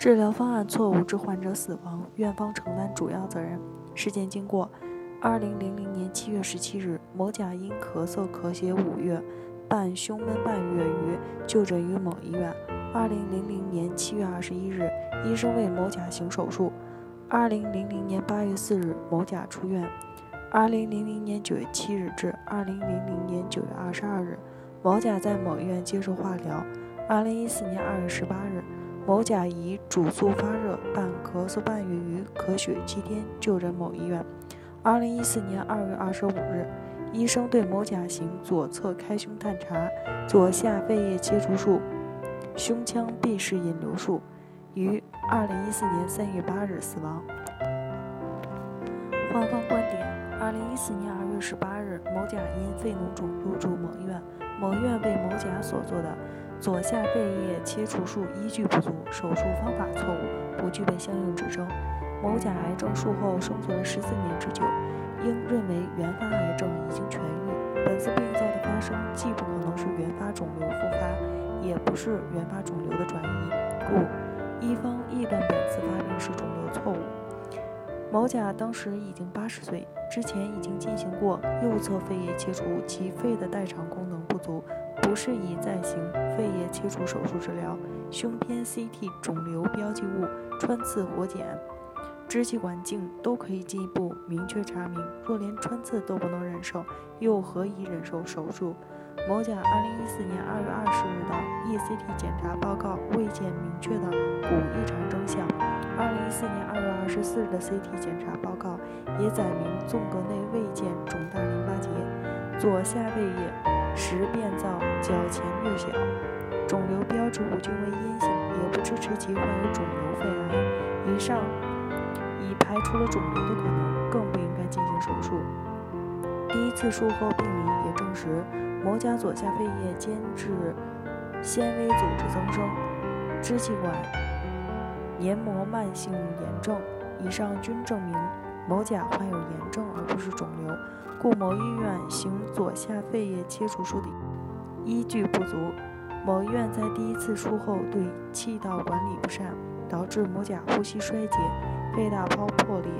治疗方案错误致患者死亡，院方承担主要责任。事件经过：二零零零年七月十七日，某甲因咳嗽咳血五月伴胸闷半月余就诊于某医院。二零零零年七月二十一日，医生为某甲行手术。二零零零年八月四日，某甲出院。二零零零年九月七日至二零零零年九月二十二日，某甲在某医院接受化疗。二零一四年二月十八日，某甲以主诉发热伴咳嗽半月余咳血七天就诊某医院。二零一四年二月二十五日，医生对某甲行左侧开胸探查、左下肺叶切除术、胸腔闭式引流术，于二零一四年三月八日死亡。患方观点。二零一四年二月十八日，某甲因肺脓肿入住某医院，某医院为某甲所做的左下肺叶切除术依据不足，手术方法错误，不具备相应指征。某甲癌症术后生存了十四年之久，应认为原发癌症已经痊愈。本次病灶的发生既不可能是原发肿瘤复发，也不是原发肿瘤的转移，故一方臆断本次发病是肿瘤错误。某甲当时已经八十岁。之前已经进行过右侧肺叶切除，其肺的代偿功能不，适宜再行肺叶切除手术治疗。胸片 CT 肿瘤标记物、穿刺活检、支气管镜都可以进一步明确查明。若连穿刺都不能忍受，又何以忍受手术？某甲二零一四年二月二十日的 ECT 检查报告未见明确的骨异常征象。二零一四年二月二十四日的 CT 检查报告也载明纵隔内未见肿大淋巴结，左下肺叶实变造较前略小，肿瘤标志物均为阴性，也不支持其患有肿瘤肺癌。以上已排除了肿瘤的可能，更不应该进行手术。第一次术后病理也证实。某甲左下肺叶间质纤维组织增生，支气管黏膜慢性炎症，以上均证明某甲患有炎症而不是肿瘤，故某医院行左下肺叶切除术的依据不足。某医院在第一次术后对气道管理不善，导致某甲呼吸衰竭，肺大泡破裂，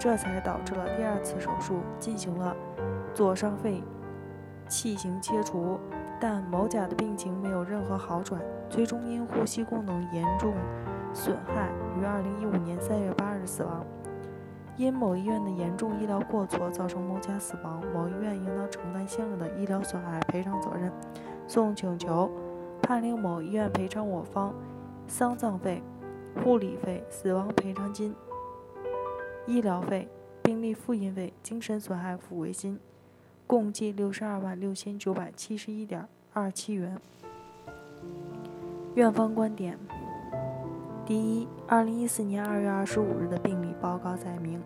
这才导致了第二次手术进行了左上肺。气型切除，但某甲的病情没有任何好转，最终因呼吸功能严重损害，于二零一五年三月八日死亡。因某医院的严重医疗过错造成某甲死亡，某医院应当承担相应的医疗损害赔偿责任。诉请求判令某医院赔偿我方丧葬费、护理费、死亡赔偿金、医疗费、病历复印费、精神损害抚慰金。共计六十二万六千九百七十一点二七元。院方观点：第一，二零一四年二月二十五日的病理报告载明，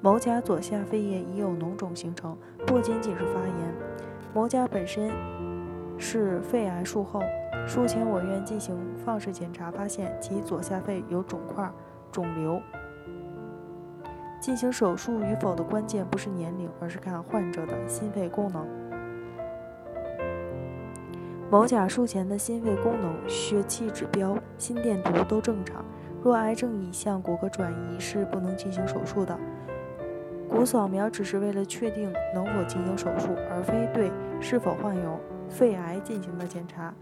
某甲左下肺叶已有脓肿形成，不仅仅是发炎。某甲本身是肺癌术后，术前我院进行放射检查，发现其左下肺有肿块、肿瘤。进行手术与否的关键不是年龄，而是看患者的心肺功能。某甲术前的心肺功能、血气指标、心电图都正常。若癌症已向骨骼转移，是不能进行手术的。骨扫描只是为了确定能否进行手术，而非对是否患有肺癌进行的检查。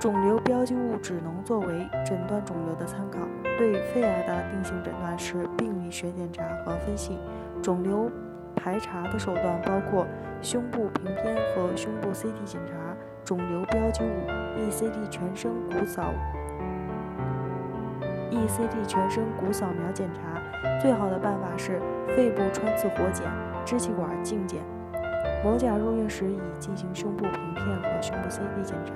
肿瘤标记物只能作为诊断肿瘤的参考，对肺癌的定性诊断是病理学检查和分析。肿瘤排查的手段包括胸部平片和胸部 CT 检查，肿瘤标记物 ECT 全身骨扫 ECT 全身骨扫描检查。最好的办法是肺部穿刺活检、支气管镜检。某甲入院时已进行胸部平片和胸部 CT 检查。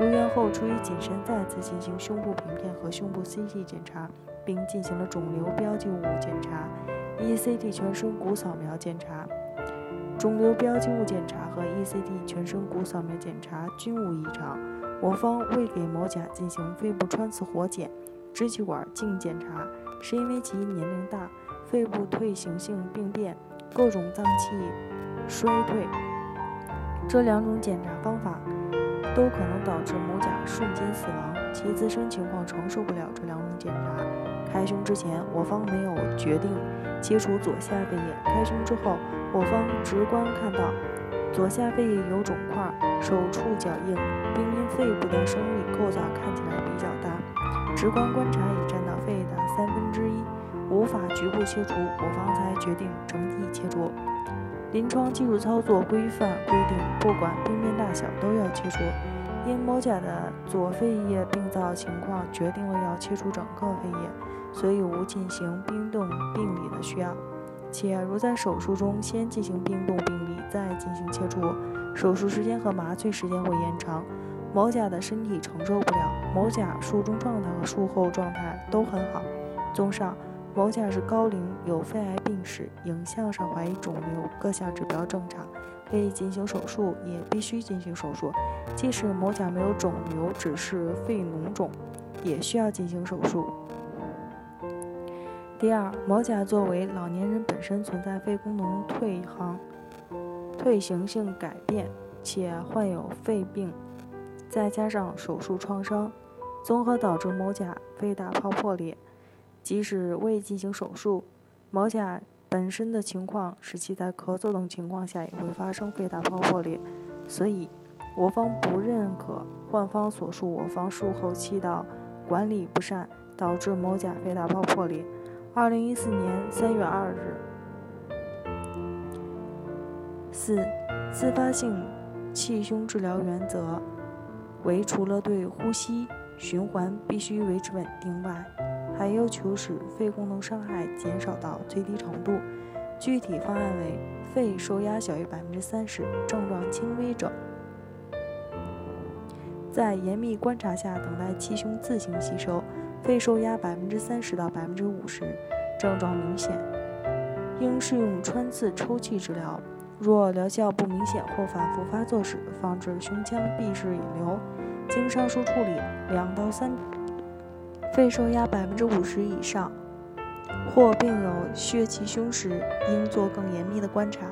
入院后，出于谨慎，再次进行胸部平片和胸部 CT 检查，并进行了肿瘤标记物检查、ECT 全身骨扫描检查。肿瘤标记物检查和 ECT 全身骨扫描检查均无异常。我方未给某甲进行肺部穿刺活检、支气管镜检查，是因为其年龄大、肺部退行性病变、各种脏器衰退，这两种检查方法。都可能导致某甲瞬间死亡。其自身情况承受不了这两种检查。开胸之前，我方没有决定切除左下肺叶；开胸之后，我方直观看到左下肺叶有肿块，手触较硬，并因肺部的生理构造看起来比较大，直观观察已占到肺的三分之一，无法局部切除，我方才决定整体切除。临床技术操作规范规定，不管病变大小都要切除。因某甲的左肺叶病灶情况决定了要切除整个肺叶，所以无进行冰冻病理的需要。且如在手术中先进行冰冻病理，再进行切除，手术时间和麻醉时间会延长，某甲的身体承受不了。某甲术中状态和术后状态都很好。综上。某甲是高龄，有肺癌病史，影像上怀疑肿瘤，各项指标正常，可以进行手术，也必须进行手术。即使某甲没有肿瘤，只是肺脓肿，也需要进行手术。第二，某甲作为老年人，本身存在肺功能退行、退行性改变，且患有肺病，再加上手术创伤，综合导致某甲肺大泡破裂。即使未进行手术，某甲本身的情况使其在咳嗽等情况下也会发生肺大泡破裂，所以我方不认可患方所述我方术后气道管理不善导致某甲肺大泡破裂。二零一四年三月二日。四、自发性气胸治疗原则为除了对呼吸循环必须维持稳定外，还要求使肺功能伤害减少到最低程度。具体方案为：肺受压小于百分之三十，症状轻微者，在严密观察下等待气胸自行吸收；肺受压百分之三十到百分之五十，症状明显，应适用穿刺抽气治疗。若疗效不明显或反复发作时，防止胸腔闭式引流。经上述处理两到三。肺受压百分之五十以上，或病有血气胸时，应做更严密的观察。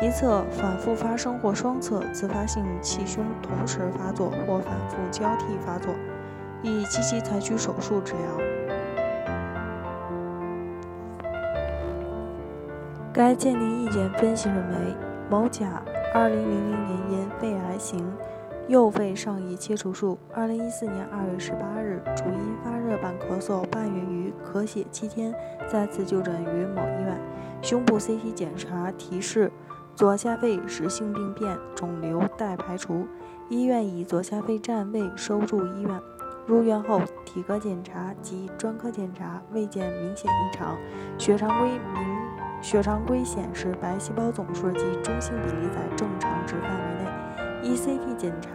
一侧反复发生或双侧自发性气胸同时发作或反复交替发作，宜积极采取手术治疗。该鉴定意见分析认为，某甲二零零零年因肺癌型。右肺上叶切除术，二零一四年二月十八日，主因发热伴咳嗽伴源于咳血七天，再次就诊于某医院。胸部 CT 检查提示左下肺实性病变，肿瘤待排除。医院以左下肺占位收住医院。入院后体格检查及专科检查未见明显异常，血常规明血常规显示白细胞总数及中性比例在正常值范围内。ECT 检查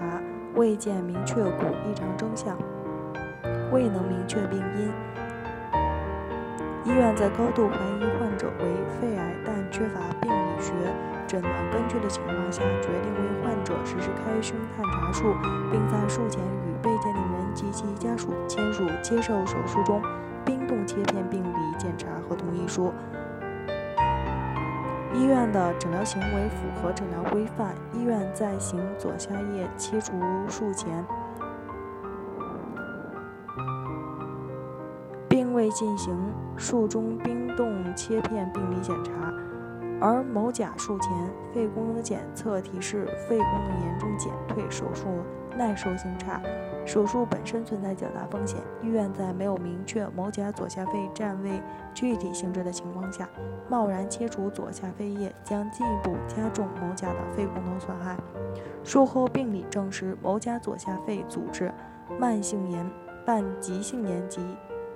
未见明确骨异常征象，未能明确病因。医院在高度怀疑患者为肺癌但缺乏病理学诊断根据的情况下，决定为患者实施开胸探查术，并在术前与被鉴定人及其家属签署接受手术中冰冻切片病理检查和同意书。医院的诊疗行为符合诊疗规范。医院在行左下叶切除术前，并未进行术中冰冻切片病理检查，而某甲术前肺功能检测提示肺功能严重减退，手术耐受性差。手术本身存在较大风险，医院在没有明确某甲左下肺占位具体性质的情况下，贸然切除左下肺叶，将进一步加重某甲的肺功能损害。术后病理证实，某甲左下肺组织慢性炎伴急性炎及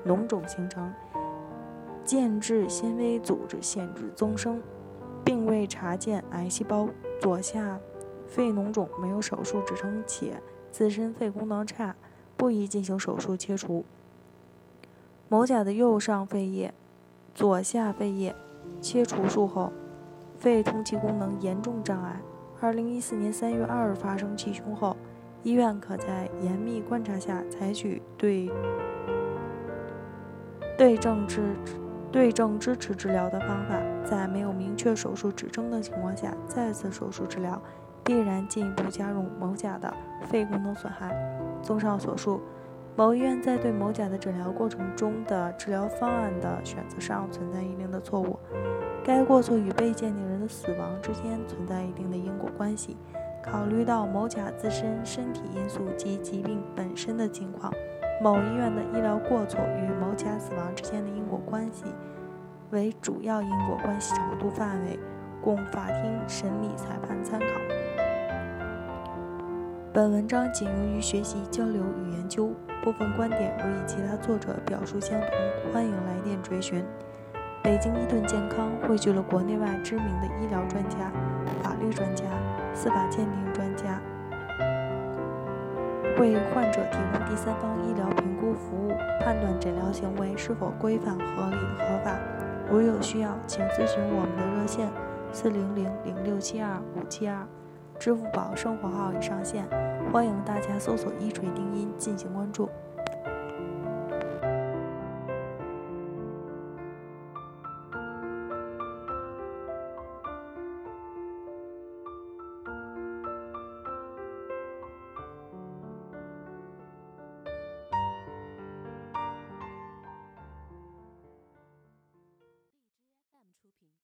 脓肿形成，间质纤维组织限制增生，并未查见癌细胞。左下肺脓肿没有手术支撑，且。自身肺功能差，不宜进行手术切除。某甲的右上肺叶、左下肺叶切除术后，肺通气功能严重障碍。二零一四年三月二日发生气胸后，医院可在严密观察下采取对对症治对症支持治疗的方法，在没有明确手术指征的情况下再次手术治疗。必然进一步加重某甲的肺功能损害。综上所述，某医院在对某甲的诊疗过程中的治疗方案的选择上存在一定的错误，该过错与被鉴定人的死亡之间存在一定的因果关系。考虑到某甲自身身体因素及疾病本身的情况，某医院的医疗过错与某甲死亡之间的因果关系为主要因果关系程度范围，供法庭审理裁判参考。本文章仅用于学习、交流与研究。部分观点如与其他作者表述相同，欢迎来电追询。北京伊顿健康汇聚了国内外知名的医疗专家、法律专家、司法鉴定专家，为患者提供第三方医疗评估服务，判断诊疗行为是否规范、合理、合法。如有需要，请咨询我们的热线：四零零零六七二五七二。支付宝生活号已上线，欢迎大家搜索“一锤定音”进行关注。